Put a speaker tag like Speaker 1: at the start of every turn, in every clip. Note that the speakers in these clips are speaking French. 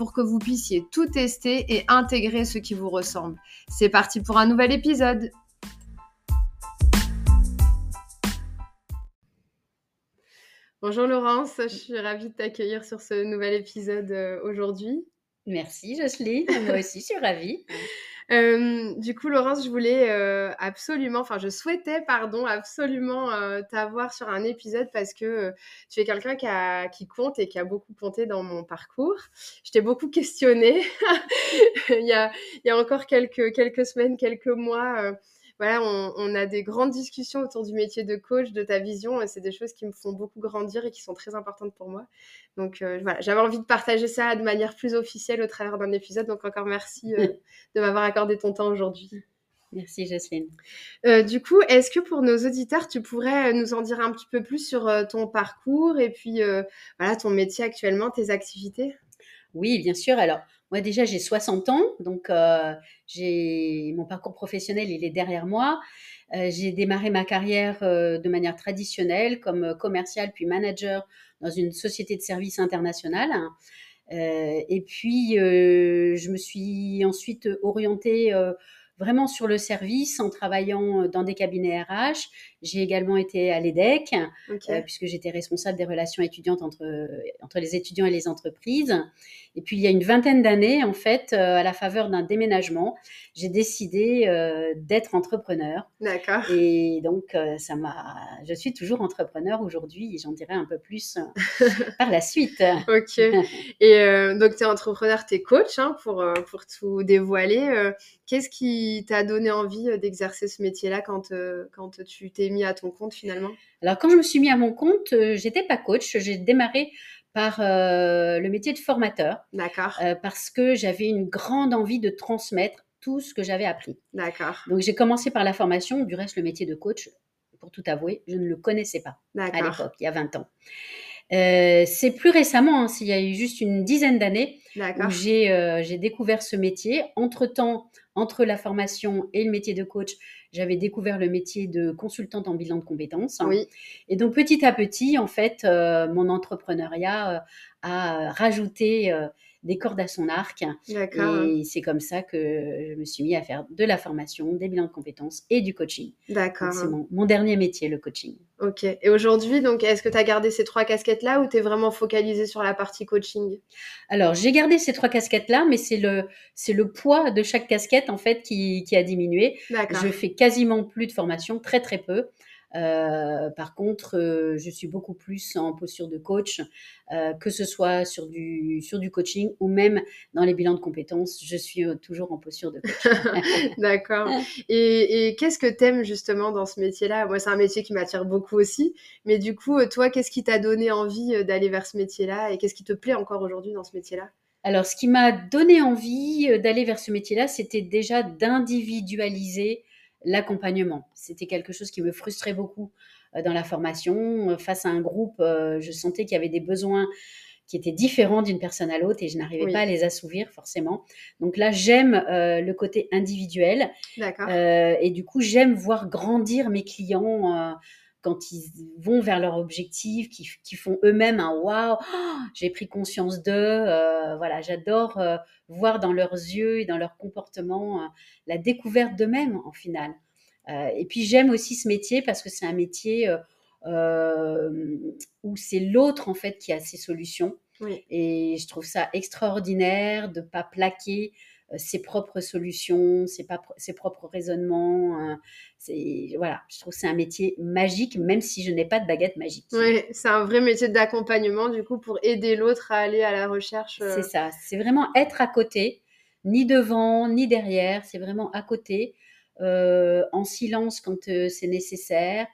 Speaker 1: pour que vous puissiez tout tester et intégrer ce qui vous ressemble. C'est parti pour un nouvel épisode. Bonjour Laurence, je suis ravie de t'accueillir sur ce nouvel épisode euh, aujourd'hui.
Speaker 2: Merci Jocelyne, moi aussi je suis ravie.
Speaker 1: Euh, du coup, Laurence, je voulais euh, absolument, enfin, je souhaitais, pardon, absolument euh, t'avoir sur un épisode parce que tu es quelqu'un qui, qui compte et qui a beaucoup compté dans mon parcours. Je t'ai beaucoup questionné il, y a, il, y a, encore quelques, quelques semaines, quelques mois voilà, on, a des grandes discussions autour du métier de coach, de ta vision. Et c'est des choses qui me font beaucoup grandir et qui sont très importantes pour moi. Donc euh, voilà, j'avais envie de partager ça de manière plus officielle au travers d'un épisode. Donc encore merci euh, de m'avoir accordé ton temps aujourd'hui.
Speaker 2: Merci Jocelyne.
Speaker 1: Euh, du coup, est-ce que pour nos auditeurs, tu pourrais nous en dire un petit peu plus sur ton parcours et puis voilà ton métier actuellement, tes activités?
Speaker 2: Oui, bien sûr. Alors, moi, déjà, j'ai 60 ans, donc euh, mon parcours professionnel, il est derrière moi. Euh, j'ai démarré ma carrière euh, de manière traditionnelle comme commercial puis manager dans une société de services internationale. et puis, je me suis ensuite orientée vraiment sur le service en travaillant dans des cabinets RH. J'ai également été à l'EDEC, puisque j'étais responsable des relations étudiantes entre, entre les étudiants et les entreprises. Et puis, il y a une vingtaine d'années, en fait, euh, à la faveur d'un déménagement, j'ai décidé euh, d'être entrepreneur.
Speaker 1: D'accord.
Speaker 2: Et donc, euh, ça m'a. Je suis toujours entrepreneur aujourd'hui et j'en dirai un peu plus par la suite.
Speaker 1: ok. Et donc, tu es entrepreneur, tu es coach, hein, pour, pour tout dévoiler. Qu'est-ce qui t'a donné envie d'exercer ce métier-là quand, quand tu t'es mis à ton compte finalement?
Speaker 2: Alors, quand je me suis mis à mon compte, j'étais pas coach. J'ai démarré par euh, le métier de formateur.
Speaker 1: D'accord.
Speaker 2: Euh, parce que j'avais une grande envie de transmettre tout ce que j'avais appris.
Speaker 1: D'accord.
Speaker 2: Donc j'ai commencé par la formation. Du reste, le métier de coach, pour tout avouer, je ne le connaissais pas à l'époque, il y a 20 ans. Euh, c'est plus récemment, hein, il y a eu juste une dizaine d'années, où j'ai découvert ce métier. Entre-temps, entre la formation et le métier de coach, j'avais découvert le métier de consultante en bilan de compétences.
Speaker 1: Oui.
Speaker 2: Et donc petit à petit, en fait, euh, mon entrepreneuriat euh, a rajouté euh, des cordes à son arc. Et c'est comme ça que je me suis mis à faire de la formation, des bilans de compétences et du coaching.
Speaker 1: D'accord.
Speaker 2: C'est mon, dernier métier, le coaching.
Speaker 1: Ok. Et aujourd'hui, donc, est-ce que tu as gardé ces trois casquettes-là ou tu es vraiment focalisé sur la partie coaching?
Speaker 2: Alors, j'ai gardé ces trois casquettes-là, mais c'est le, c'est le poids de chaque casquette, en fait, qui, qui a diminué. Je fais quasiment plus de formation, très, très peu. Euh, par contre, euh, je suis beaucoup plus en posture de coach, euh, que ce soit sur du, sur du coaching ou même dans les bilans de compétences, je suis toujours en posture de coach.
Speaker 1: D'accord. Et, et qu'est-ce que tu aimes justement dans ce métier-là? Moi, c'est un métier qui m'attire beaucoup aussi. Mais du coup, toi, qu'est-ce qui t'a donné envie d'aller vers ce métier-là? Et qu'est-ce qui te plaît encore aujourd'hui dans ce métier-là?
Speaker 2: Alors, ce qui m'a donné envie d'aller vers ce métier-là, c'était déjà d'individualiser l'accompagnement. C'était quelque chose qui me frustrait beaucoup euh, dans la formation. Euh, face à un groupe, euh, je sentais qu'il y avait des besoins qui étaient différents d'une personne à l'autre et je n'arrivais pas à les assouvir forcément. Donc là, j'aime le côté individuel. et du coup, j'aime voir grandir mes clients quand ils vont vers leur objectif, qui, font eux-mêmes un waouh, j'ai pris conscience d'eux. Euh, voilà, j'adore euh, voir dans leurs yeux et dans leur comportement euh, la découverte d'eux-mêmes en final. et puis j'aime aussi ce métier parce que c'est un métier où c'est l'autre en fait qui a ses solutions. Et je trouve ça extraordinaire de pas plaquer ses propres solutions, ses, ses propres raisonnements. Hein. c'est voilà, je trouve que c'est un métier magique, même si je n'ai pas de baguette magique.
Speaker 1: Oui, c'est un vrai métier d'accompagnement du coup pour aider l'autre à aller à la recherche.
Speaker 2: Euh. C'est ça, c'est vraiment être à côté, ni devant ni derrière, c'est vraiment à côté, euh, en silence quand c'est nécessaire,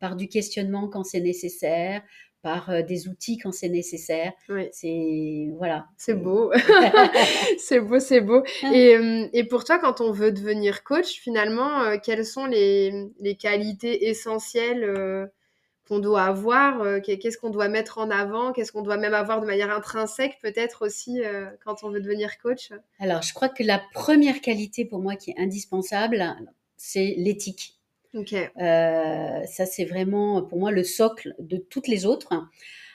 Speaker 2: par du questionnement quand c'est nécessaire, par euh, des outils quand c'est nécessaire.
Speaker 1: Oui.
Speaker 2: C'est voilà.
Speaker 1: C'est beau. c'est beau, c'est beau. Et, euh, et, pour toi, quand on veut devenir coach, finalement, euh, quelles sont les, les qualités essentielles euh, qu'on doit avoir euh, Qu'est-ce qu'on doit mettre en avant Qu'est-ce qu'on doit même avoir de manière intrinsèque, peut-être aussi, euh, quand on veut devenir coach?
Speaker 2: Alors, je crois que la première qualité pour moi qui est indispensable, c'est l'éthique.
Speaker 1: Okay.
Speaker 2: Euh, ça, c'est vraiment pour moi le socle de toutes les autres.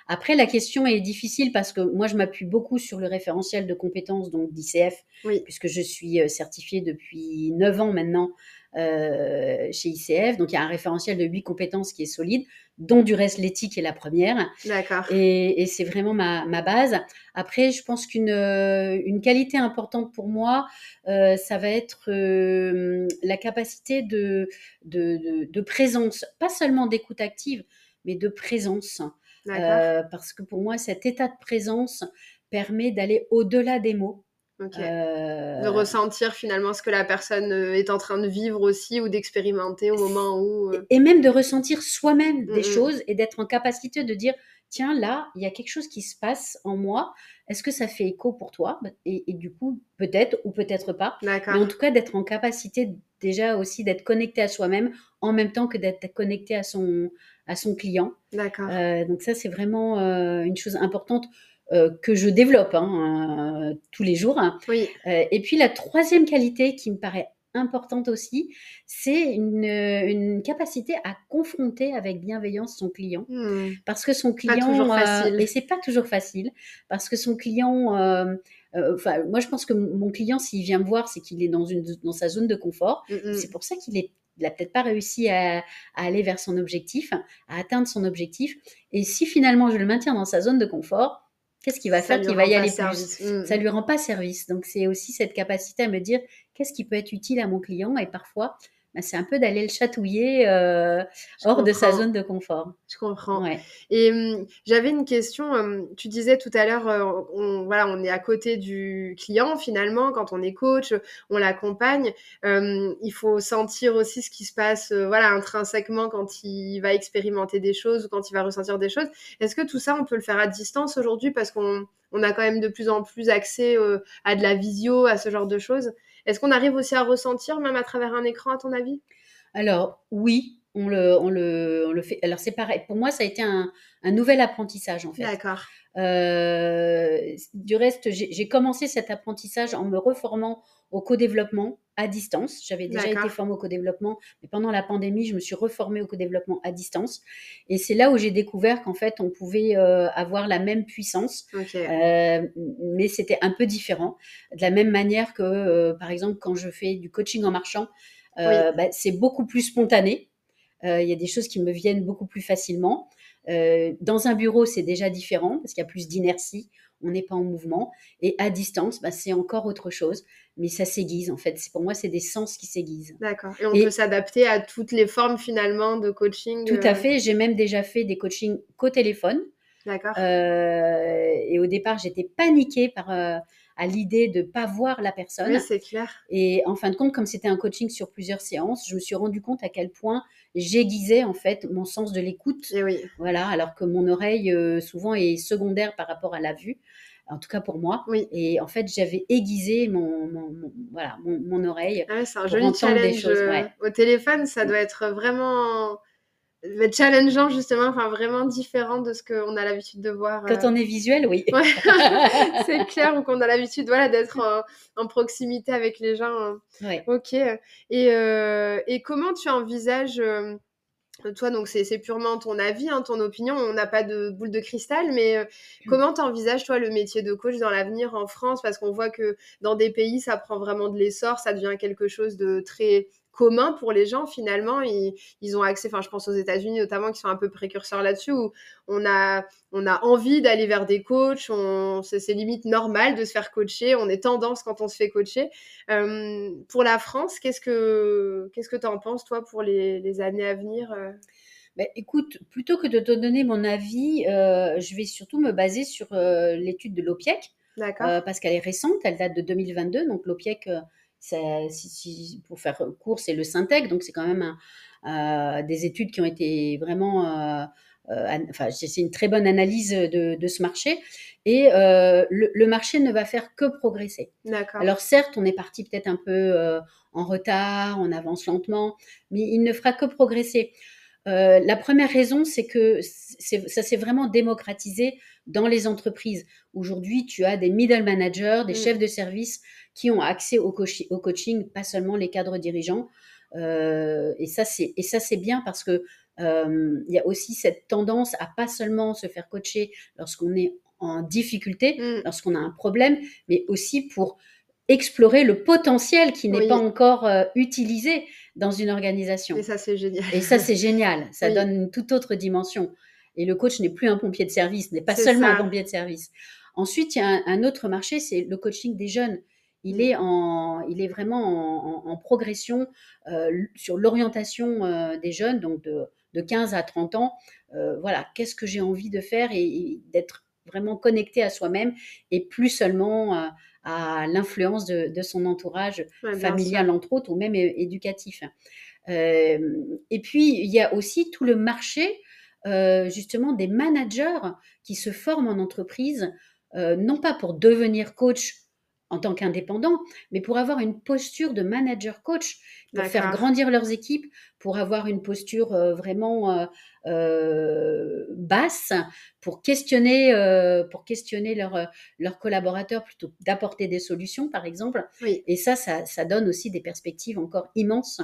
Speaker 2: Après, la question est difficile parce que moi, je m'appuie beaucoup sur le référentiel de compétences donc d'ICF,
Speaker 1: oui.
Speaker 2: puisque je suis euh, certifiée depuis 9 ans maintenant euh, chez ICF. Donc, il y a un référentiel de 8 compétences qui est solide, dont du reste l'éthique est la première.
Speaker 1: D'accord.
Speaker 2: Et, et c'est vraiment ma, ma, base. Après, je pense qu'une euh, une qualité importante pour moi, euh, ça va être euh, la capacité de, de, de, de, présence, pas seulement d'écoute active, mais de présence.
Speaker 1: Euh,
Speaker 2: parce que pour moi, cet état de présence permet d'aller au-delà des mots.
Speaker 1: Okay. Euh... De ressentir finalement ce que la personne euh, est en train de vivre aussi ou d'expérimenter au moment où.
Speaker 2: Euh... Et même de ressentir soi-même des mm -hmm. choses et d'être en capacité de dire tiens, là, il y a quelque chose qui se passe en moi. Est-ce que ça fait écho pour toi? Et, et, du coup, peut-être ou peut-être pas. Mais en tout cas, d'être en capacité déjà aussi d'être connecté à soi-même en même temps que d'être connecté à son, à son client.
Speaker 1: D'accord.
Speaker 2: Euh, donc ça, c'est vraiment une chose importante euh, que je développe hein, tous les jours.
Speaker 1: Oui.
Speaker 2: Euh, et puis la troisième qualité qui me paraît importante aussi, c'est une, une, capacité à confronter avec bienveillance son client.
Speaker 1: Mmh.
Speaker 2: Parce que son client...
Speaker 1: Pas facile.
Speaker 2: et c'est pas toujours facile. Parce que son client... Euh, moi, je pense que mon client, s'il vient me voir, c'est qu'il est dans, une, dans sa zone de confort.
Speaker 1: Mmh.
Speaker 2: C'est pour ça qu'il est il n'a peut-être pas réussi à, à, aller vers son objectif, à atteindre son objectif. Et si finalement je le maintiens dans sa zone de confort, qu'est-ce qu'il va
Speaker 1: ça
Speaker 2: faire qu'il va y aller
Speaker 1: service.
Speaker 2: plus mmh. Ça lui rend pas service. Donc c'est aussi cette capacité à me dire qu'est-ce qui peut être utile à mon client? Et parfois bah, c'est un peu d'aller le chatouiller euh, hors
Speaker 1: comprends.
Speaker 2: de sa zone de confort.
Speaker 1: Je comprends.
Speaker 2: Ouais.
Speaker 1: Et hum, j'avais une question. Hum, tu disais tout à l'heure, euh, on, voilà, on est à côté du client finalement. Quand on est coach, on l'accompagne. Hum, il faut sentir aussi ce qui se passe, euh, voilà, intrinsèquement quand il va expérimenter des choses ou quand il va ressentir des choses. Est-ce que tout ça, on peut le faire à distance aujourd'hui parce qu'on on a quand même de plus en plus accès à de la visio, à ce genre de choses? Est-ce qu'on arrive aussi à ressentir, même à travers un écran, à ton avis?
Speaker 2: Alors, oui, on le, on, le, on le fait. Alors, c'est pareil. Pour moi, ça a été un, un nouvel apprentissage, en fait.
Speaker 1: D'accord.
Speaker 2: Euh, du reste, j'ai commencé cet apprentissage en me reformant au co-développement à distance. J'avais déjà été formée au co-développement, mais pendant la pandémie, je me suis reformée au co-développement à distance. Et c'est là où j'ai découvert qu'en fait, on pouvait euh, avoir la même puissance,
Speaker 1: okay.
Speaker 2: euh, mais c'était un peu différent. De la même manière que, euh, par exemple, quand je fais du coaching en marchant, euh, oui. bah, c'est beaucoup plus spontané. Euh, il y a des choses qui me viennent beaucoup plus facilement. Euh, dans un bureau, c'est déjà différent parce qu'il y a plus d'inertie, on n'est pas en mouvement. Et à distance, bah, c'est encore autre chose, mais ça s'aiguise en fait. Pour moi, c'est des sens qui s'aiguisent.
Speaker 1: D'accord. Et on et, peut s'adapter à toutes les formes finalement de coaching.
Speaker 2: Tout à fait. J'ai même déjà fait des coachings qu'au téléphone.
Speaker 1: D'accord.
Speaker 2: Euh, et au départ, j'étais paniquée par euh, à l'idée de pas voir la personne.
Speaker 1: Oui, c'est clair.
Speaker 2: Et en fin de compte, comme c'était un coaching sur plusieurs séances, je me suis rendu compte à quel point j'aiguisais en fait mon sens de l'écoute.
Speaker 1: Oui.
Speaker 2: Voilà, alors que mon oreille euh, souvent est secondaire par rapport à la vue. En tout cas pour moi.
Speaker 1: Oui.
Speaker 2: Et en fait, j'avais aiguisé mon, mon, mon voilà, mon, mon oreille.
Speaker 1: Ah ouais, c'est un joli challenge.
Speaker 2: Choses, ouais.
Speaker 1: Au téléphone, ça doit être vraiment challengeant justement, enfin vraiment différent de ce qu'on a l'habitude de voir.
Speaker 2: Quand euh... on est visuel, oui.
Speaker 1: Ouais. c'est clair, ou qu'on a l'habitude voilà, d'être en, en, proximité avec les gens. hein.
Speaker 2: Ouais.
Speaker 1: Ok. Et, euh, et comment tu envisages, euh, toi, donc c'est purement ton avis, hein, ton opinion, on n'a pas de boule de cristal, mais mmh. comment tu envisages, toi, le métier de coach dans l'avenir en France? Parce qu'on voit que dans des pays, ça prend vraiment de l'essor, ça devient quelque chose de très commun pour les gens finalement ils, ils ont accès enfin je pense aux États-Unis notamment qui sont un peu précurseurs là-dessus où on a on a envie d'aller vers des coachs c'est limite normal de se faire coacher on est tendance quand on se fait coacher. Euh, pour la France qu'est-ce que qu'est-ce que tu en penses toi pour les, les années à venir
Speaker 2: ben, écoute, plutôt que de te donner mon avis, euh, je vais surtout me baser sur euh, l'étude de l'OPIEC,
Speaker 1: euh,
Speaker 2: parce qu'elle est récente, elle date de 2022, donc l'OPIEC si, si, pour faire court, c'est le Syntec, donc c'est quand même un, euh, des études qui ont été vraiment euh, enfin, c'est une très bonne analyse de, ce marché. Et le, marché ne va faire que progresser. Alors certes, on est parti peut-être un peu en retard, on avance lentement, mais il ne fera que progresser. la première raison, c'est que ça s'est vraiment démocratisé dans les entreprises. Aujourd'hui, tu as des middle managers, des mm. chefs de service qui ont accès au, au coaching, pas seulement les cadres dirigeants. Euh, et ça, c'est et ça c'est bien parce que euh, il y a aussi cette tendance à pas seulement se faire coacher lorsqu'on est en difficulté, mm. lorsqu'on a un problème, mais aussi pour explorer le potentiel qui n'est pas encore euh, utilisé dans une organisation.
Speaker 1: Et ça, c'est génial.
Speaker 2: Et ça, c'est génial. Ça donne une toute autre dimension. Et le coach n'est plus un pompier de service, n'est pas seulement un pompier de service. Ensuite, il y a un, autre marché, c'est le coaching des jeunes. Il, mm. est, en, il est vraiment en, progression euh, sur l'orientation euh, des jeunes, donc de, de, 15 à 30 ans. Euh, voilà, qu'est-ce que j'ai envie de faire et, d'être vraiment connecté à soi-même et plus seulement à l'influence de, de, son entourage familial, entre autres, ou même éducatif. et puis, il y a aussi tout le marché justement des managers qui se forment en entreprise, non pas pour devenir coach en tant qu'indépendant, mais pour avoir une posture de manager coach, pour faire grandir leurs équipes, pour avoir une posture euh, vraiment basse, pour questionner, pour questionner leurs collaborateurs plutôt d'apporter des solutions, par exemple. Et ça, ça, ça, donne aussi des perspectives encore immenses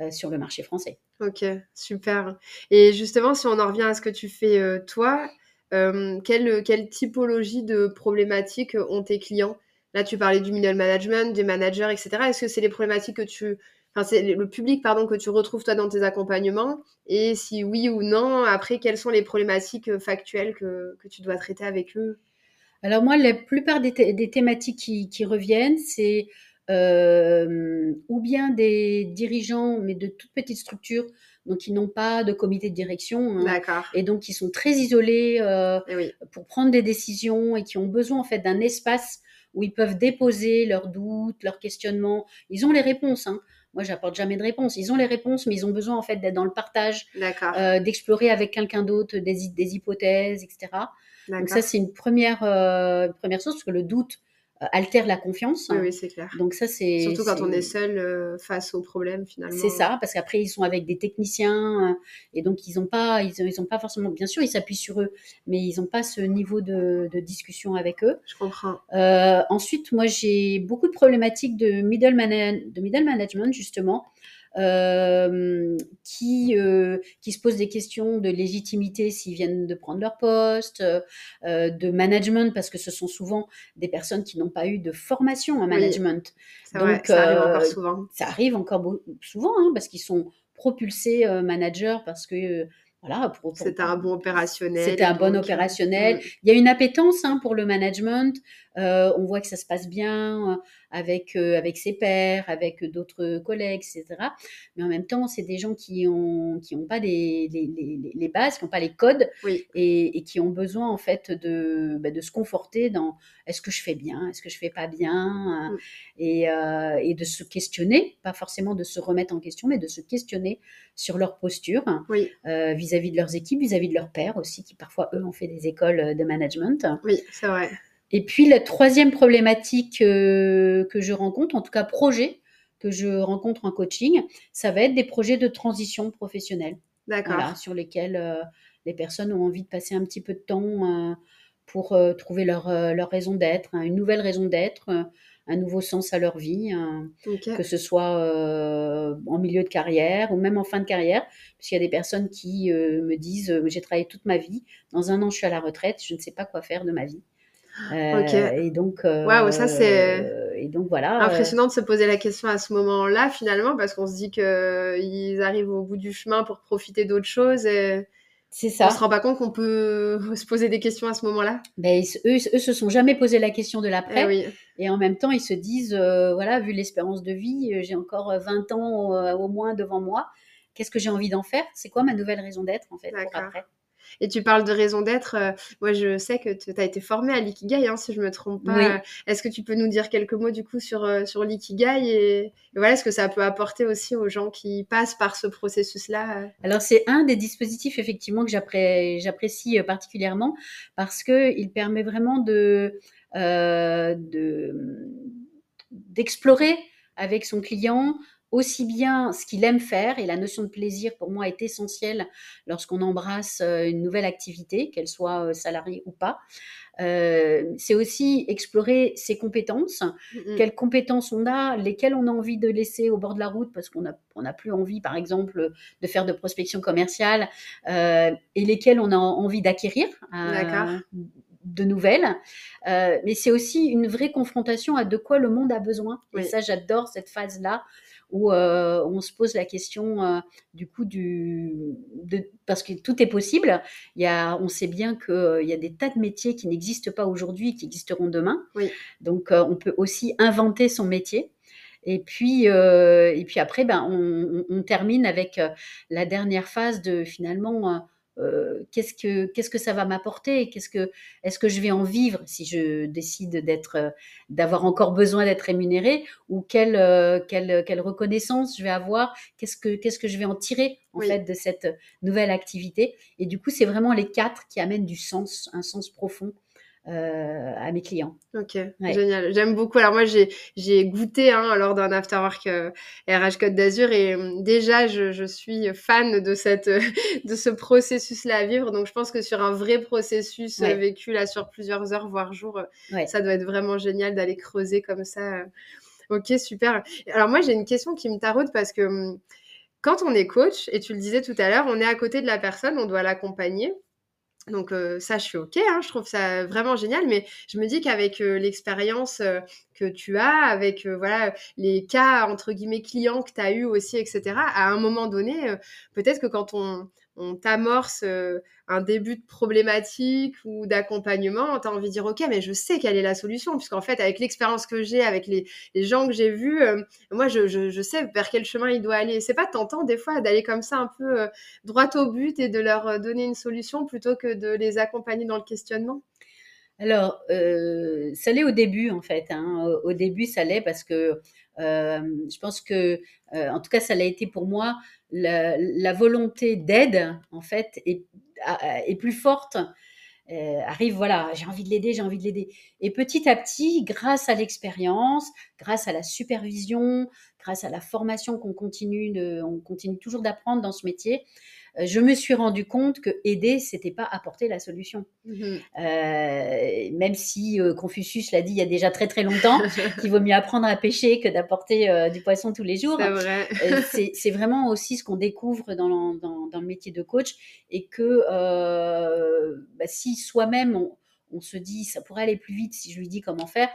Speaker 2: euh, sur le marché français.
Speaker 1: Ok, super. Et justement, si on en revient à ce que tu fais euh, toi, euh, quelle, quelle, typologie de problématiques ont tes clients? Là, tu parlais du middle management, des managers, etc. Est-ce que c'est les problématiques que tu... Enfin, c'est le public, pardon, que tu retrouves toi dans tes accompagnements? Et si oui ou non, après, quelles sont les problématiques factuelles que, que tu dois traiter avec eux?
Speaker 2: Alors moi, la plupart des, des thématiques qui, qui reviennent, c'est euh, ou bien des dirigeants, mais de toutes petites structures, donc qui n'ont pas de comité de direction, hein, et donc qui sont très isolés euh, eh pour prendre des décisions et qui ont besoin en fait d'un espace où ils peuvent déposer leurs doutes, leurs questionnements. Ils ont les réponses. Hein. Moi, j'apporte jamais de réponses. Ils ont les réponses, mais ils ont besoin en fait d'être dans le partage, euh, d'explorer avec quelqu'un d'autre des, des, hypothèses, etc. Donc ça, c'est une première, euh, première chose, parce que le doute, altère la confiance.
Speaker 1: Oui, c'est clair.
Speaker 2: Donc ça, c'est
Speaker 1: surtout quand on est seul euh, face au problème finalement.
Speaker 2: C'est ça, parce qu'après ils sont avec des techniciens euh, et donc ils n'ont pas, ils, ils ont pas forcément, bien sûr, ils s'appuient sur eux, mais ils n'ont pas ce niveau de, de, discussion avec eux.
Speaker 1: Je comprends.
Speaker 2: ensuite, moi, j'ai beaucoup de problématiques de middle, de middle management justement. Euh, qui, euh, qui se posent des questions de légitimité s'ils viennent de prendre leur poste, euh, de management, parce que ce sont souvent des personnes qui n'ont pas eu de formation en management.
Speaker 1: Donc, ça arrive encore souvent.
Speaker 2: Ça arrive encore souvent, hein, parce qu'ils sont propulsés managers, parce que voilà,
Speaker 1: c'était un bon opérationnel.
Speaker 2: C'était un bon opérationnel. Il y a une appétence hein, pour le management. Euh, on voit que ça se passe bien euh, avec euh, avec ses pairs, avec d'autres collègues, etc. Mais en même temps, c'est des gens qui ont qui ont pas les, les, les, les bases, qui n'ont pas les codes et, et, qui ont besoin en fait de bah, de se conforter dans est-ce que je fais bien, est-ce que je fais pas bien, mm. et, et de se questionner, pas forcément de se remettre en question, mais de se questionner sur leur posture vis-à-vis de leurs équipes, vis-à-vis de leurs pairs aussi, qui parfois eux ont fait des écoles de management.
Speaker 1: Oui, c'est vrai.
Speaker 2: Et puis la troisième problématique euh, que je rencontre, en tout cas projet que je rencontre en coaching, ça va être des projets de transition professionnelle.
Speaker 1: D'accord.
Speaker 2: sur lesquels euh, les personnes ont envie de passer un petit peu de temps euh, pour trouver leur, leur raison d'être, hein, une nouvelle raison d'être, un nouveau sens à leur vie, hein, que ce soit en milieu de carrière ou même en fin de carrière, puisqu'il y a des personnes qui me disent j'ai travaillé toute ma vie, dans un an je suis à la retraite, je ne sais pas quoi faire de ma vie.
Speaker 1: Euh,
Speaker 2: et donc,
Speaker 1: euh, ça c'est.
Speaker 2: Et donc voilà.
Speaker 1: Impressionnant de se poser la question à ce moment-là finalement, parce qu'on se dit qu'ils arrivent au bout du chemin pour profiter d'autres choses. Et...
Speaker 2: C'est ça.
Speaker 1: On se rend pas compte qu'on peut se poser des questions à ce moment-là.
Speaker 2: Ben, eux, eux se sont jamais posé la question de l'après.
Speaker 1: Eh
Speaker 2: et en même temps, ils se disent, euh, voilà, vu l'espérance de vie, j'ai encore 20 ans au moins devant moi. Qu'est-ce que j'ai envie d'en faire? C'est quoi ma nouvelle raison d'être en fait pour après?
Speaker 1: Et tu parles de raison d'être. moi, je sais que tu as été formée à l'ikigai, hein, si je me trompe pas. Est-ce que tu peux nous dire quelques mots du coup sur, sur l'ikigai et, voilà ce que ça peut apporter aussi aux gens qui passent par ce processus-là
Speaker 2: Alors, c'est un des dispositifs effectivement que j'apprécie particulièrement parce qu'il permet vraiment de, de d'explorer avec son client aussi bien ce qu'il aime faire, et la notion de plaisir pour moi est essentielle lorsqu'on embrasse euh, une nouvelle activité, qu'elle soit euh, salariée ou pas. Euh, c'est aussi explorer ses compétences, quelles compétences on a, lesquelles on a envie de laisser au bord de la route parce qu'on n'a on a plus envie, par exemple, de faire de prospection commerciale, et lesquelles on a envie d'acquérir. de nouvelles, mais c'est aussi une vraie confrontation à de quoi le monde a besoin. Et ça, j'adore cette phase-là où euh, on se pose la question euh, du coup du parce que tout est possible. Il y a, on sait bien qu'il euh, y a des tas de métiers qui n'existent pas aujourd'hui, qui existeront demain. Donc on peut aussi inventer son métier. Et puis, et puis après, ben, on, on termine avec la dernière phase de finalement euh, qu'est-ce que qu'est-ce que ça va m'apporter Qu'est-ce que est-ce que je vais en vivre si je décide d'être euh, d'avoir encore besoin d'être rémunéré ou quelle, euh, quelle, quelle reconnaissance je vais avoir Qu'est-ce que qu'est-ce que je vais en tirer en fait de cette nouvelle activité. Et du coup, c'est vraiment les quatre qui amènent du sens, un sens profond euh, à mes clients.
Speaker 1: Ok, génial. J'aime beaucoup. Alors moi, j'ai goûté hein, lors d'un afterwork euh, RH Côte d'Azur et euh, déjà, je, je, suis fan de, cette, de ce processus-là à vivre. Donc, je pense que sur un vrai processus vécu là sur plusieurs heures, voire jours, ça doit être vraiment génial d'aller creuser comme ça. Ok, super. Alors moi, j'ai une question qui me taraude parce que hum, quand on est coach, et tu le disais tout à l'heure, on est à côté de la personne, on doit l'accompagner. Donc ça, je suis OK, hein, je trouve ça vraiment génial, mais je me dis qu'avec l'expérience que tu as, avec voilà les cas entre guillemets clients que tu as eu aussi, etc., à un moment donné, peut-être que quand on, on t'amorce euh, un début de problématique ou d'accompagnement, tu as envie de dire, OK, mais je sais quelle est la solution, puisqu'en fait, avec l'expérience que j'ai, avec les, gens que j'ai vus, euh, moi, je, sais vers quel chemin il doit aller. C'est pas tentant, des fois, d'aller comme ça un peu euh, droit au but et de leur donner une solution plutôt que de les accompagner dans le questionnement?
Speaker 2: Alors, ça l'est au début, en fait. Hein. Au, début, ça l'est parce que je pense que, en tout cas, ça l'a été pour moi la, volonté d'aide, en fait, est, plus forte. Euh, arrive, voilà, j'ai envie de l'aider, j'ai envie de l'aider. Et petit à petit, grâce à l'expérience, grâce à la supervision, grâce à la formation qu'on continue, on continue toujours d'apprendre dans ce métier, euh, je me suis rendu compte que aider, c'était pas apporter la solution. Mmh euh, même si euh, Confucius l'a dit il y a déjà très très longtemps, qu'il vaut mieux apprendre à pêcher que d'apporter du poisson tous les jours.
Speaker 1: C'est vrai.
Speaker 2: c'est vraiment aussi ce qu'on découvre dans, dans, dans, le métier de coach et que bah, si soi-même on, on se dit ça pourrait aller plus vite si je lui dis comment faire,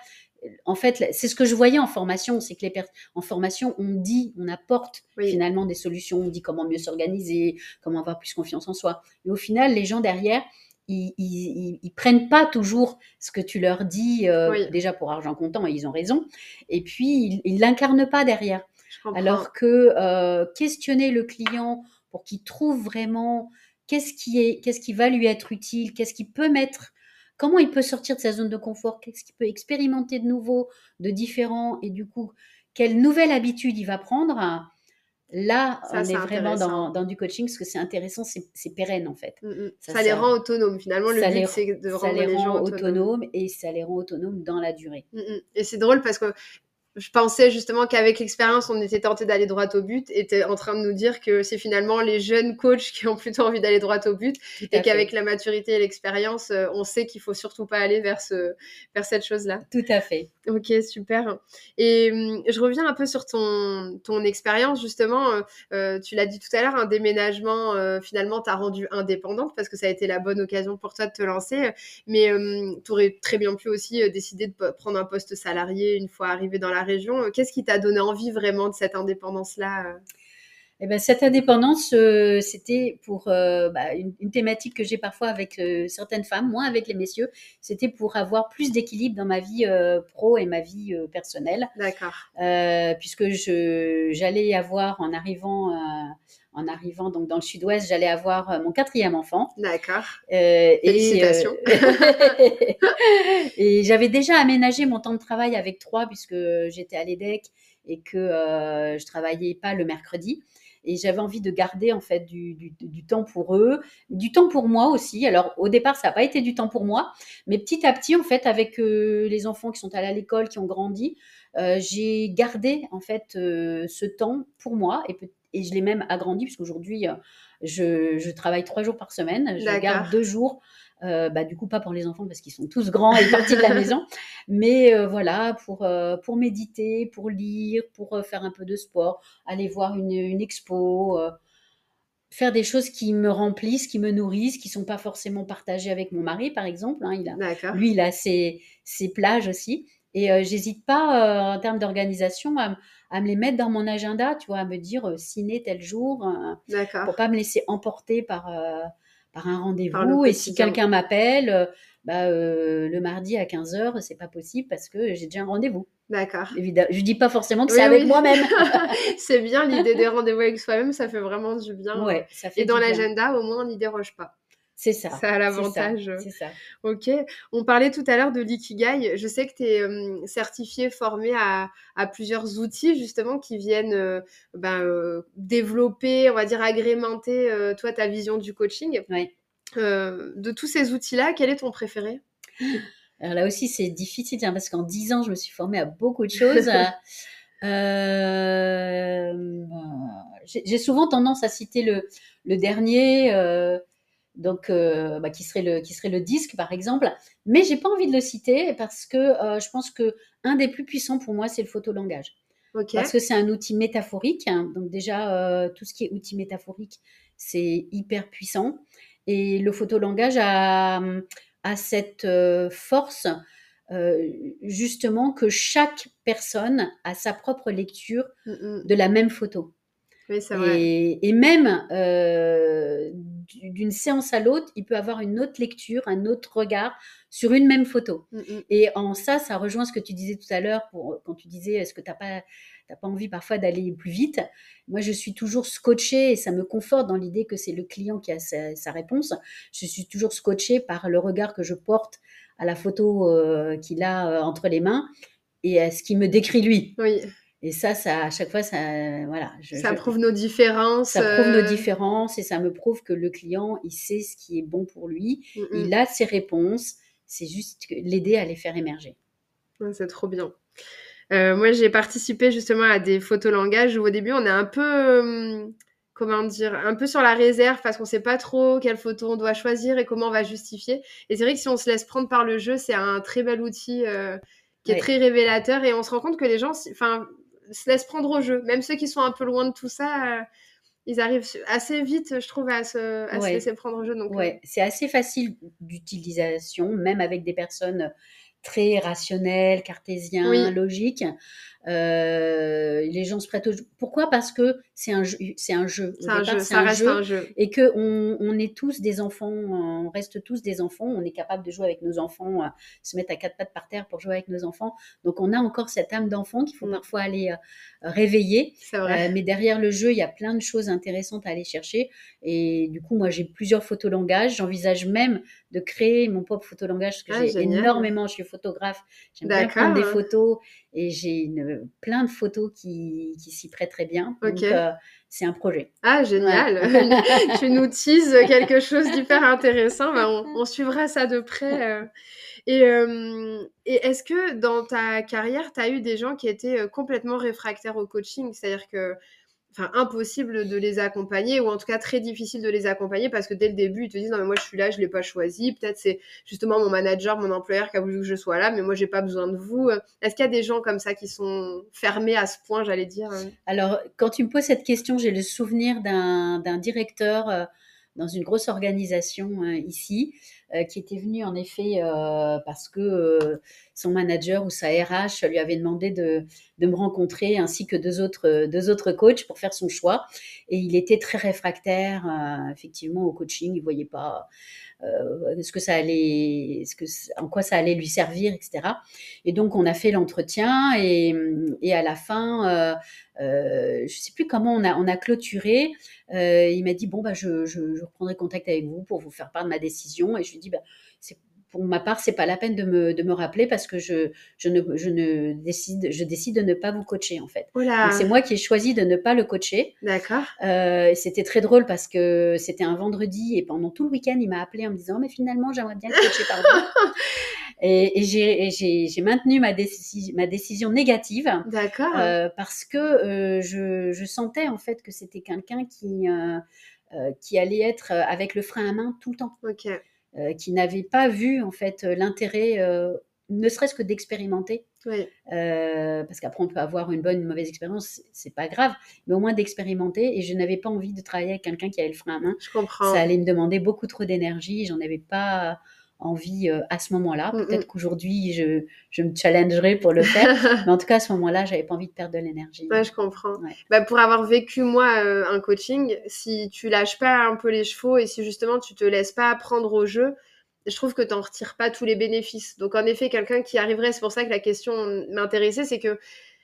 Speaker 2: en fait, c'est ce que je voyais en formation, c'est que les en formation, on dit, on apporte finalement des solutions, on dit comment mieux s'organiser, comment avoir plus confiance en soi. Et au final, les gens derrière, ils, ils, prennent pas toujours ce que tu leur dis, euh, déjà pour argent comptant, et ils ont raison, et puis ils, l'incarnent pas derrière. Alors que euh, questionner le client pour qu'il trouve vraiment qu'est-ce qui est, qu'est-ce qui va lui être utile, qu'est-ce qui peut mettre comment il peut sortir de sa zone de confort, qu'est-ce qu'il peut expérimenter de nouveau, de différent, et du coup, quelle nouvelle habitude il va prendre? Là, on est, vraiment dans, du coaching, parce que c'est intéressant, c'est pérenne en fait.
Speaker 1: Mm, mm. Ça, les rend autonomes. Finalement, le but, c'est de rendre les, gens autonomes.
Speaker 2: et ça les rend autonomes dans la durée.
Speaker 1: Mm, et c'est drôle parce que je pensais justement qu'avec l'expérience, on était tenté d'aller droit au but et tu en train de nous dire que c'est finalement les jeunes coachs qui ont plutôt envie d'aller droit au but et qu'avec la maturité et l'expérience, euh, on sait qu'il faut surtout pas aller vers, ce, vers cette chose-là.
Speaker 2: Tout à fait.
Speaker 1: Ok, super. Et hum, je reviens un peu sur ton, ton expérience, justement. Euh, euh, tu l'as dit tout à l'heure, un déménagement, finalement, t'a rendu indépendante parce que ça a été la bonne occasion pour toi de te lancer. Mais hum, tu aurais très bien pu aussi décider de prendre un poste salarié une fois arrivé dans la Euh, qu'est-ce qui t'a donné envie vraiment de cette indépendance-là euh?
Speaker 2: Eh ben, cette indépendance, euh, c'était pour euh, bah, une, une, thématique que j'ai parfois avec euh, certaines femmes, moins avec les messieurs. C'était pour avoir plus d'équilibre dans ma vie pro et ma vie personnelle.
Speaker 1: D'accord.
Speaker 2: puisque je j'allais avoir en arrivant en arrivant donc dans le sud-ouest, j'allais avoir mon quatrième enfant.
Speaker 1: D'accord.
Speaker 2: Félicitations. Et, et j'avais déjà aménagé mon temps de travail avec trois puisque j'étais à l'EDEC et que je travaillais pas le mercredi. Et j'avais envie de garder en fait du, du, du, temps pour eux, du temps pour moi aussi. Alors au départ, ça n'a pas été du temps pour moi, mais petit à petit, en fait, avec euh, les enfants qui sont allés à l'école, qui ont grandi, euh, j'ai gardé en fait euh, ce temps pour moi et, et je l'ai même agrandi puisqu'aujourd'hui, je, je travaille trois jours par semaine, je garde deux jours euh, bah, du coup, pas pour les enfants parce qu'ils sont tous grands et partis de la maison, mais euh, voilà, pour, euh, pour méditer, pour lire, pour faire un peu de sport, aller voir une, une expo, faire des choses qui me remplissent, qui me nourrissent, qui sont pas forcément partagées avec mon mari, par exemple. Hein, il a, lui, il a ses, ses plages aussi. Et j'hésite pas, en termes d'organisation, à, à, me les mettre dans mon agenda, tu vois, à me dire ciné tel jour, pour pas me laisser emporter par par un rendez-vous. Et si quelqu'un m'appelle, euh, bah, euh, le mardi à 15h, c'est pas possible parce que j'ai déjà un rendez-vous.
Speaker 1: D'accord.
Speaker 2: Évidemment, je dis pas forcément que c'est avec moi-même.
Speaker 1: c'est bien l'idée des rendez-vous avec soi-même, ça fait vraiment du bien.
Speaker 2: Ouais, ça fait
Speaker 1: Et dans l'agenda, au moins, on n'y déroge pas.
Speaker 2: C'est ça.
Speaker 1: Ça a l'avantage.
Speaker 2: C'est ça.
Speaker 1: Ok. On parlait tout à l'heure de l'ikigai. Je sais que tu es euh, certifié, formé à, plusieurs outils justement qui viennent euh, ben, euh, développer, on va dire agrémenter toi ta vision du coaching.
Speaker 2: Oui.
Speaker 1: de tous ces outils-là, quel est ton préféré?
Speaker 2: Alors là aussi, c'est difficile hein, parce qu'en dix ans, je me suis formée à beaucoup de choses. J'ai souvent tendance à citer le, le dernier donc euh, bah, qui serait le qui serait le disque par exemple. Mais j'ai pas envie de le citer parce que euh, je pense que un des plus puissants pour moi c'est le photolangage. Parce que c'est un outil métaphorique hein. donc déjà euh, tout ce qui est outil métaphorique c'est hyper puissant. Et le photolangage a, a cette force justement que chaque personne a sa propre lecture mm, mm. de la même photo
Speaker 1: oui, vrai.
Speaker 2: Et, et, même euh, d'une séance à l'autre, il peut avoir une autre lecture, un autre regard sur une même photo. Mm, mm. Et en ça, ça rejoint ce que tu disais tout à l'heure quand tu disais est-ce que tu n'as pas, pas envie parfois d'aller plus vite? Moi, je suis toujours scotchée et ça me conforte dans l'idée que c'est le client qui a sa, réponse. Je suis toujours scotchée par le regard que je porte à la photo euh, qu'il a euh, entre les mains et à ce qu'il me décrit lui.
Speaker 1: Oui.
Speaker 2: Et ça, ça, à chaque fois, ça, voilà.
Speaker 1: ça prouve nos différences.
Speaker 2: Ça prouve nos euh. différences et ça me prouve que le client, il sait ce qui est bon pour lui. Mm. Il a ses réponses. C'est juste l'aider à les faire émerger.
Speaker 1: c'est trop bien. Euh, moi, j'ai participé justement à des photolangages où au début, on est un peu, hum, comment dire, un peu sur la réserve parce qu'on sait pas trop quelle photo on doit choisir et comment on va justifier. Et c'est vrai que si on se laisse prendre par le jeu, c'est un très bel outil euh, qui est très révélateur et on se rend compte que les gens, enfin, se laissent prendre au jeu. Même ceux qui sont un peu loin de tout ça, euh, ils arrivent assez vite, je trouve, à se, à se laisser prendre au jeu. Donc,
Speaker 2: ouais, c'est assez facile d'utilisation, même avec des personnes très rationnelles, cartésiens, logiques. Euh, les gens se prêtent au jeu. Pourquoi? Parce que c'est un jeu. C'est un jeu.
Speaker 1: C'est un, jeu. Ça reste un jeu.
Speaker 2: Et que on, on, est tous des enfants. On reste tous des enfants. On est capable de jouer avec nos enfants, euh, se mettre à quatre pattes par terre pour jouer avec nos enfants. Donc on a encore cette âme d'enfant qu'il faut mm. parfois aller euh, réveiller.
Speaker 1: Vrai.
Speaker 2: mais derrière le jeu, il y a plein de choses intéressantes à aller chercher. Et du coup, moi, j'ai plusieurs photolangages. J'envisage même de créer mon propre photolangage parce que ah, j'ai énormément. Je suis photographe. J'aime bien prendre des photos et j'ai une plein de photos qui, qui s'y prêtent très bien. Donc, euh, c'est un projet.
Speaker 1: Ah, génial. tu nous teases quelque chose d'hyper intéressant. Ben, on, suivra ça de près. Euh. Et, euh, et est-ce que dans ta carrière, tu as eu des gens qui étaient complètement réfractaires au coaching? C'est-à-dire que impossible de les accompagner ou en tout cas très difficile de les accompagner parce que dès le début ils te disent non mais moi je suis là je l'ai pas choisi. Peut-être c'est justement mon manager mon employeur qui a voulu que je sois là mais moi j'ai pas besoin de vous. Est-ce qu'il y a des gens comme ça qui sont fermés à ce point j'allais dire
Speaker 2: alors quand tu me poses cette question j'ai le souvenir d'un directeur euh, dans une grosse organisation ici, qui était venu en effet parce que son manager ou sa RH lui avait demandé de, de, me rencontrer ainsi que deux autres, deux autres coachs pour faire son choix. Et il était très réfractaire, effectivement, au coaching. Il voyait pas euh, ce que ça allait, ce que, en quoi ça allait lui servir, etc. Et donc on a fait l'entretien et, et, à la fin, euh, euh, je sais plus comment on a, clôturé. Euh, il m'a dit bon bah je, je, je, reprendrai contact avec vous pour vous faire part de ma décision et je lui dis bah pour ma part, c'est pas la peine de me, de me rappeler parce que je, je, ne, je, ne décide, je décide de ne pas vous coacher en fait. C'est moi qui ai choisi de ne pas le coacher.
Speaker 1: D'accord.
Speaker 2: Euh, c'était très drôle parce que c'était un vendredi et pendant tout le week-end, il m'a appelé en me disant mais finalement j'aimerais bien coacher par vous. et, et j'ai maintenu ma, décision ma décision négative.
Speaker 1: D'accord.
Speaker 2: Euh, parce que euh, je, je, sentais en fait que c'était quelqu'un qui, qui allait être avec le frein à main tout le temps.
Speaker 1: Ok.
Speaker 2: Euh, qui n'avaient pas vu en fait l'intérêt, euh, ne serait-ce que d'expérimenter.
Speaker 1: Oui.
Speaker 2: Euh, parce qu'après on peut avoir une bonne, une mauvaise expérience, c'est pas grave, mais au moins d'expérimenter. Et je n'avais pas envie de travailler avec quelqu'un qui avait le frein à main.
Speaker 1: Je comprends.
Speaker 2: Ça allait me demander beaucoup trop d'énergie. J'en avais pas envie euh, à ce moment-là.
Speaker 1: Mm,
Speaker 2: Peut-être
Speaker 1: mm.
Speaker 2: qu'aujourd'hui, je, je me challengerai pour le faire. mais en tout cas, à ce moment-là, j'avais pas envie de perdre de l'énergie.
Speaker 1: Ouais, je comprends.
Speaker 2: Ouais.
Speaker 1: Bah, pour avoir vécu, moi, euh, un coaching, si tu lâches pas un peu les chevaux et si justement tu te laisses pas prendre au jeu, je trouve que tu n'en retires pas tous les bénéfices. Donc, en effet, quelqu'un qui arriverait, c'est pour ça que la question m'intéressait, c'est que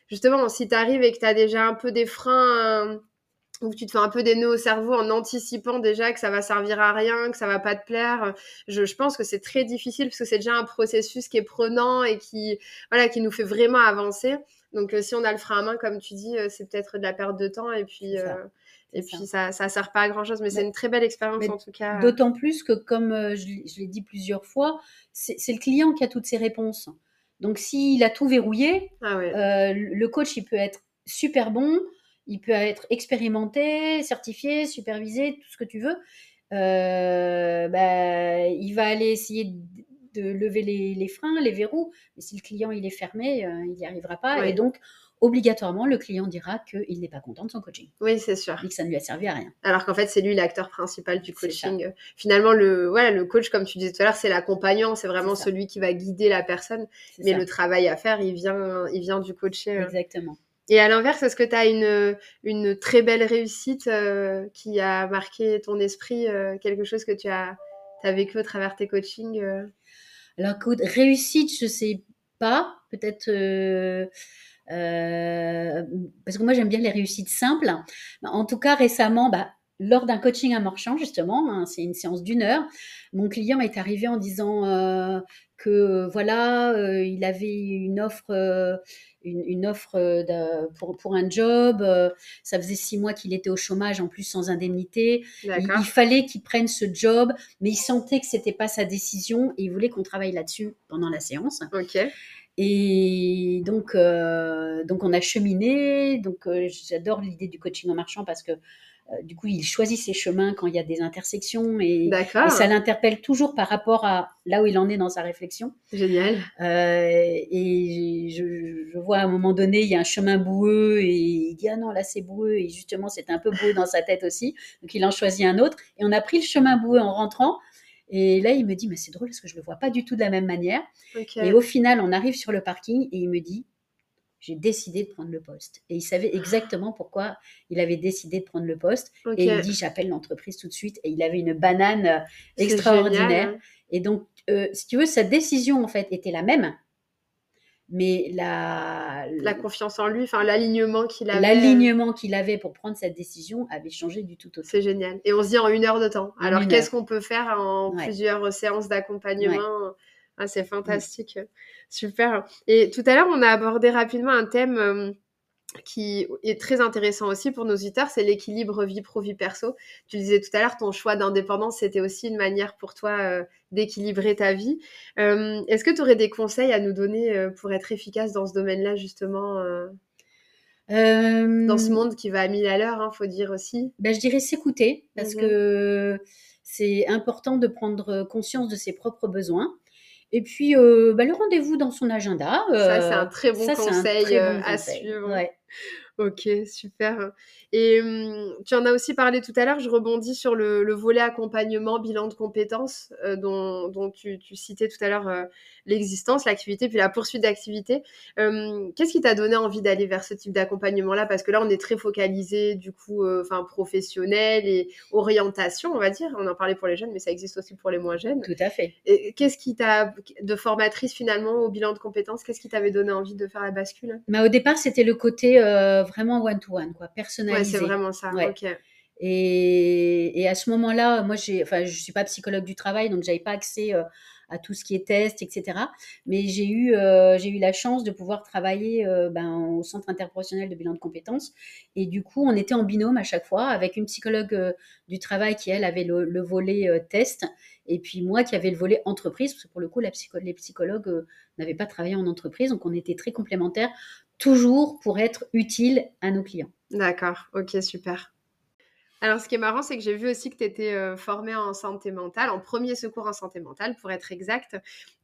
Speaker 1: justement, si tu arrives et que tu as déjà un peu des freins, que tu te fais un peu des nœuds au cerveau en anticipant déjà que ça va servir à rien, que ça va pas te plaire, je, je pense que c'est très difficile parce que c'est déjà un processus qui est prenant et qui, voilà, qui nous fait vraiment avancer. Donc, euh, si on a le frein à main, comme tu dis, euh, c'est peut-être de la perte de temps et puis.
Speaker 2: Ça.
Speaker 1: Euh, et puis ça. ça, sert pas à grand chose, mais, mais c'est une très belle expérience en tout cas.
Speaker 2: D'autant plus que, comme euh, je, je l'ai dit plusieurs fois, c'est le client qui a toutes ses réponses. Donc s'il a tout verrouillé,
Speaker 1: ah ouais.
Speaker 2: le coach il peut être super bon, il peut être expérimenté, certifié, supervisé, tout ce que tu veux. Euh, bah, il va aller essayer de, de lever les, les, freins, les verrous, mais si le client il est fermé, euh, il n'y arrivera pas. Et donc obligatoirement, le client dira qu'il n'est pas content de son coaching.
Speaker 1: Oui, c'est sûr.
Speaker 2: Et que ça ne lui a servi à rien.
Speaker 1: Alors qu'en fait, c'est lui l'acteur principal du coaching. Finalement, le, voilà, le coach, comme tu disais tout à l'heure, c'est l'accompagnant, c'est vraiment celui qui va guider la personne. Mais ça. le travail à faire, il vient, il vient du coacher.
Speaker 2: Exactement.
Speaker 1: Et à l'inverse, est-ce que tu as une, très belle réussite euh, qui a marqué ton esprit, euh, quelque chose que tu as, vécu au travers tes coachings euh...
Speaker 2: Alors, réussite, je sais pas. Peut-être. Parce que moi j'aime bien les réussites simples. En tout cas, récemment, bah, lors d'un coaching à Marchand, justement, hein, c'est une séance d'une heure, mon client est arrivé en disant que voilà, euh, il avait une offre, euh, une, une, offre pour, pour un job. euh, ça faisait six mois qu'il était au chômage, en plus sans indemnité. Il, il, fallait qu'il prenne ce job, mais il sentait que c'était pas sa décision et il voulait qu'on travaille là-dessus pendant la séance.
Speaker 1: Ok.
Speaker 2: Et donc, euh, donc on a cheminé. Donc, euh, j'adore l'idée du coaching en marchant parce que euh, du coup, il choisit ses chemins quand il y a des intersections et, et ça l'interpelle toujours par rapport à là où il en est dans sa réflexion.
Speaker 1: Génial.
Speaker 2: Euh, et je, je, vois à un moment donné, il y a un chemin boueux et il dit ah non là c'est boueux et justement c'est un peu boueux dans sa tête aussi. Donc il en choisit un autre et on a pris le chemin boueux en rentrant. Et là, il me dit, mais c'est drôle parce que je le vois pas du tout de la même manière.
Speaker 1: Okay.
Speaker 2: Et au final, on arrive sur le parking et il me dit, j'ai décidé de prendre le poste. Et il savait exactement pourquoi il avait décidé de prendre le poste.
Speaker 1: Okay.
Speaker 2: Et il dit, j'appelle l'entreprise tout de suite. Et il avait une banane euh, extraordinaire.
Speaker 1: Génial.
Speaker 2: Et donc, euh, si tu veux, sa décision, en fait, était la même. Mais la,
Speaker 1: la confiance en lui, enfin l'alignement qu'il avait.
Speaker 2: L'alignement qu'il avait pour prendre cette décision avait changé du tout au tout.
Speaker 1: C'est génial. Et on se dit en une heure de temps. En Alors qu'est-ce qu'on peut faire en ouais. plusieurs séances d'accompagnement? ouais. Ah, C'est fantastique. Mmh. Super. Et tout à l'heure, on a abordé rapidement un thème euh, qui est très intéressant aussi pour nos auditeurs, c'est l'équilibre vie pro-vie perso. Tu disais tout à l'heure, ton choix d'indépendance, c'était aussi une manière pour toi euh, d'équilibrer ta vie. Euh, Est-ce que tu aurais des conseils à nous donner pour être efficace dans ce domaine-là, justement dans ce monde qui va à mille à l'heure, il hein, faut dire aussi?
Speaker 2: Ben, Je dirais s'écouter, parce mmh. que c'est important de prendre conscience de ses propres besoins. Et puis, euh, bah, le rendez-vous dans son agenda.
Speaker 1: ça, c'est un très bon
Speaker 2: ça,
Speaker 1: conseil
Speaker 2: très
Speaker 1: euh,
Speaker 2: bon
Speaker 1: à
Speaker 2: conseil.
Speaker 1: suivre.
Speaker 2: Ouais.
Speaker 1: Ok, super. Et hum, tu en as aussi parlé tout à l'heure, je rebondis sur le, le volet accompagnement, bilan de compétences, euh, dont, dont tu, tu citais tout à l'heure euh, l'existence, l'activité, puis la poursuite d'activité. Hum, Qu'est-ce qui t'a donné envie d'aller vers ce type d'accompagnement-là? Parce que là, on est très focalisé, du coup, euh, enfin, professionnel et orientation, on va dire. On en parlait pour les jeunes, mais ça existe aussi pour les moins jeunes.
Speaker 2: Tout à fait.
Speaker 1: Qu'est-ce qui t'a, de formatrice finalement au bilan de compétences, qu'est-ce qui t'avait donné envie de faire la bascule?
Speaker 2: Mais au départ, c'était le côté euh, vraiment one-to-one, quoi,
Speaker 1: Ouais,
Speaker 2: personnalisé.
Speaker 1: c'est vraiment ça.
Speaker 2: Ouais. Et, et à ce moment-là, moi, j'ai, enfin, je suis pas psychologue du travail, donc j'avais pas accès euh, à tout ce qui est test, etc. Mais j'ai eu, euh, j'ai eu la chance de pouvoir travailler euh, ben, au centre interprofessionnel de bilan de compétences. Et du coup, on était en binôme à chaque fois avec une psychologue euh, du travail qui, elle, avait le, le volet test, et puis moi qui avais le volet entreprise, parce que pour le coup, la psycho- les psychologues n'avaient pas travaillé en entreprise, donc on était très complémentaires, toujours pour être utile à nos clients.
Speaker 1: D'accord, ok, super. Alors, ce qui est marrant, c'est que j'ai vu aussi que tu étais formée en santé mentale, en premier secours en santé mentale, pour être exact.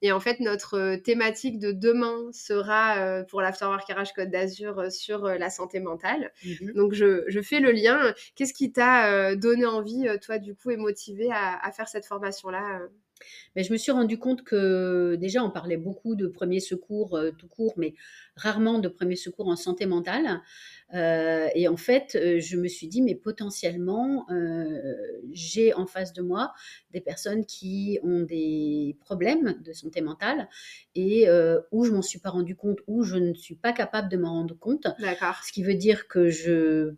Speaker 1: Et en fait, notre euh, thématique de demain sera euh, pour l'Afterwork RH Côte d'Azur euh, sur euh, la santé mentale.
Speaker 2: Mhm.
Speaker 1: Donc, je, je fais le lien. Qu'est-ce qui t'a euh, donné envie, euh, toi, du coup, et motivé à, à faire cette formation-là euh?
Speaker 2: Mais je me suis rendu compte que déjà on parlait beaucoup de premiers secours euh, tout court, mais rarement de premiers secours en santé mentale. Euh, et en fait, euh, je me suis dit, mais potentiellement, euh, j'ai en face de moi des personnes qui ont des problèmes de santé mentale et où je m'en suis pas rendu compte, où je ne suis pas capable de m'en rendre compte.
Speaker 1: D'accord.
Speaker 2: Ce qui veut dire que je,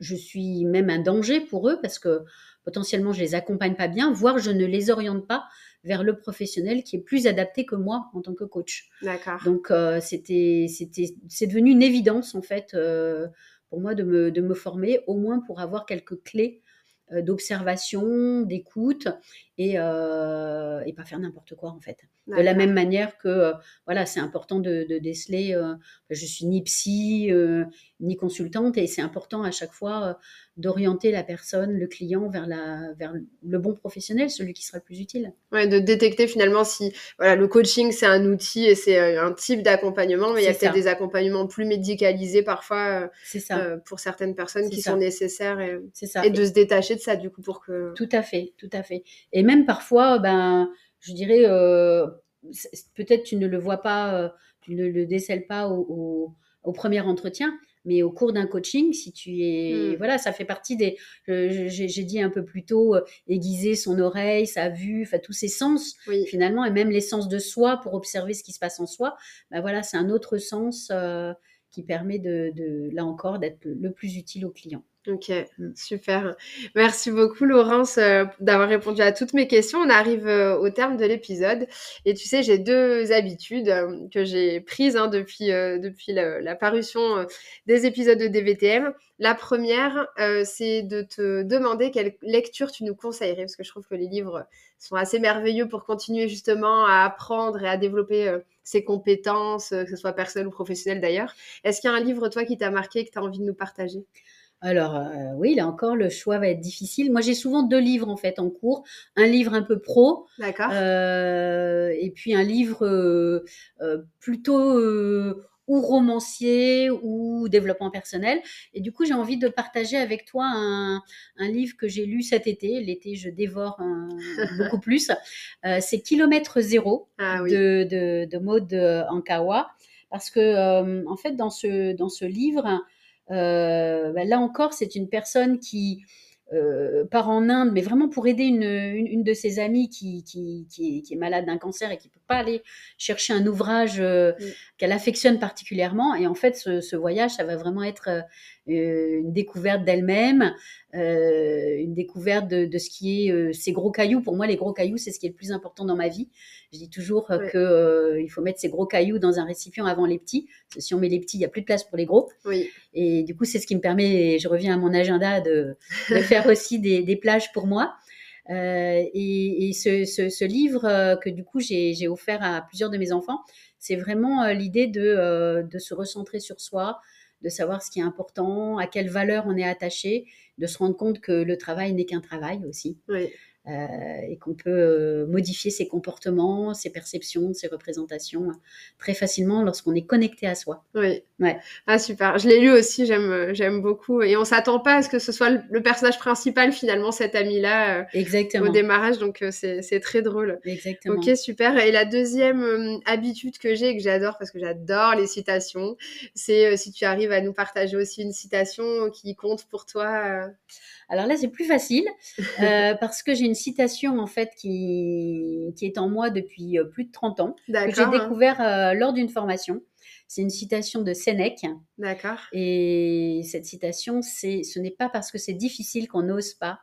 Speaker 2: je suis même un danger pour eux parce que potentiellement je les accompagne pas bien, voire je ne les oriente pas vers le professionnel qui est plus adapté que moi en tant que coach.
Speaker 1: D'accord.
Speaker 2: Donc euh, c'était, c'était, c'est devenu une évidence en fait euh, pour moi de me, de me former, au moins pour avoir quelques clés euh, d'observation, d'écoute et, euh, et pas faire n'importe quoi en fait. De la même manière que euh, voilà, c'est important de, de déceler. euh, je suis ni psy euh, ni consultante et c'est important à chaque fois d'orienter la personne, le client vers la vers le bon professionnel, celui qui sera le plus utile.
Speaker 1: Ouais, de détecter finalement si voilà, le coaching c'est un outil et c'est un type d'accompagnement, mais il y a peut-être des accompagnements plus médicalisés parfois
Speaker 2: ça,
Speaker 1: pour certaines personnes qui
Speaker 2: ça.
Speaker 1: sont nécessaires et,
Speaker 2: c'est ça.
Speaker 1: et de se détacher de ça du coup pour que.
Speaker 2: Tout à fait, tout à fait. Et même parfois, ben, je dirais, euh, peut-être tu ne le vois pas, euh, tu ne le décèles pas au, au- au premier entretien, mais au cours d'un coaching, si tu es,
Speaker 1: Mm.
Speaker 2: voilà, ça fait partie des, j'ai dit un peu plus tôt, euh, aiguiser son oreille, sa vue, enfin tous ses sens
Speaker 1: Oui,
Speaker 2: finalement, et même les sens de soi pour observer ce qui se passe en soi. Ben voilà, c'est un autre sens euh, qui permet de, de là encore, d'être le plus utile au client.
Speaker 1: Ok,
Speaker 2: Mm.
Speaker 1: super. Merci beaucoup Laurence euh, d'avoir répondu à toutes mes questions. On arrive euh, au terme de l'épisode et tu sais, j'ai deux habitudes euh, que j'ai prises hein, depuis, depuis la, la parution des épisodes de DVTM. La première, c'est de te demander quelle lecture tu nous conseillerais parce que je trouve que les livres sont assez merveilleux pour continuer justement à apprendre et à développer ses compétences, que ce soit personnelles ou professionnelles d'ailleurs. Est-ce qu'il y a un livre, toi, qui t'a marqué et que tu as envie de nous partager?
Speaker 2: Alors, euh, oui, là encore, le choix va être difficile. Moi, j'ai souvent deux livres en fait en cours. Un livre un peu pro
Speaker 1: D'accord
Speaker 2: euh, et puis un livre euh, plutôt ou romancier ou développement personnel. Et du coup, j'ai envie de partager avec toi un, un livre que j'ai lu cet été. L'été, je dévore un- beaucoup plus. C'est Kilomètre Zéro
Speaker 1: Ah oui.
Speaker 2: de, de, de Maud Ankawa. Parce que, en fait, dans ce, dans ce livre, là encore, c'est une personne qui euh, part en Inde, mais vraiment pour aider une, une, une de ses amies qui, qui, qui, est, qui est malade d'un cancer et qui ne peut pas aller chercher un ouvrage euh,
Speaker 1: Mm.
Speaker 2: qu'elle affectionne particulièrement. Et en fait, ce, ce voyage, ça va vraiment être euh, une découverte d'elle-même, euh, une découverte de, de ce qui est euh, ces gros cailloux. Pour moi, les gros cailloux, c'est ce qui est le plus important dans ma vie. Je dis toujours euh, que euh, il faut mettre ces gros cailloux dans un récipient avant les petits. Parce que si on met les petits, il n'y a plus de place pour les gros.
Speaker 1: Oui,
Speaker 2: Et du coup, c'est ce qui me permet, et je reviens à mon agenda, de, de faire aussi des, des plages pour moi. Euh, et et ce, ce, ce livre euh, que du coup j'ai offert à plusieurs de mes enfants, c'est vraiment euh, l'idée de, euh, de se recentrer sur soi, de savoir ce qui est important, à quelle valeur on est attaché, de se rendre compte que le travail n'est qu'un travail aussi. Euh, et qu'on peut euh, modifier ses comportements, ses perceptions, ses représentations euh, très facilement lorsqu'on est connecté à soi.
Speaker 1: Oui,
Speaker 2: Ouais.
Speaker 1: Ah super, je l'ai lu aussi, j'aime j'aime beaucoup et on s'attend pas à ce que ce soit le, personnage principal finalement cet ami là euh,
Speaker 2: Exactement.
Speaker 1: au démarrage donc euh, c'est très drôle.
Speaker 2: Exactement.
Speaker 1: OK, super et la deuxième euh, habitude que j'ai et que j'adore parce que j'adore les citations, c'est si tu arrives à nous partager aussi une citation qui compte pour toi.
Speaker 2: Alors là, c'est plus facile parce que j'ai une citation en fait qui, qui est en moi depuis plus de 30 ans, que j'ai découvert lors d'une formation. C'est une citation de Sénèque.
Speaker 1: D'accord.
Speaker 2: Et cette citation, c'est ce n'est pas parce que c'est difficile qu'on n'ose pas,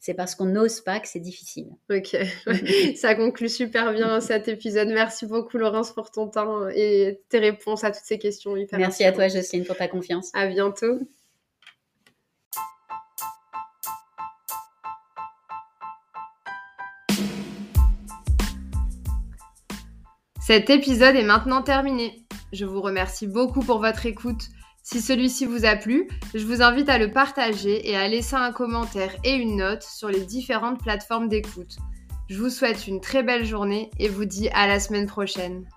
Speaker 2: c'est parce qu'on n'ose pas que c'est difficile.
Speaker 1: Ok, ça conclut super bien cet épisode. Merci beaucoup Laurence pour ton temps et tes réponses à toutes ces questions.
Speaker 2: Merci à toi Jocelyne pour ta confiance.
Speaker 1: À bientôt. Cet épisode est maintenant terminé. Je vous remercie beaucoup pour votre écoute. Si celui-ci vous a plu, je vous invite à le partager et à laisser un commentaire et une note sur les différentes plateformes d'écoute. Je vous souhaite une très belle journée et vous dis à la semaine prochaine.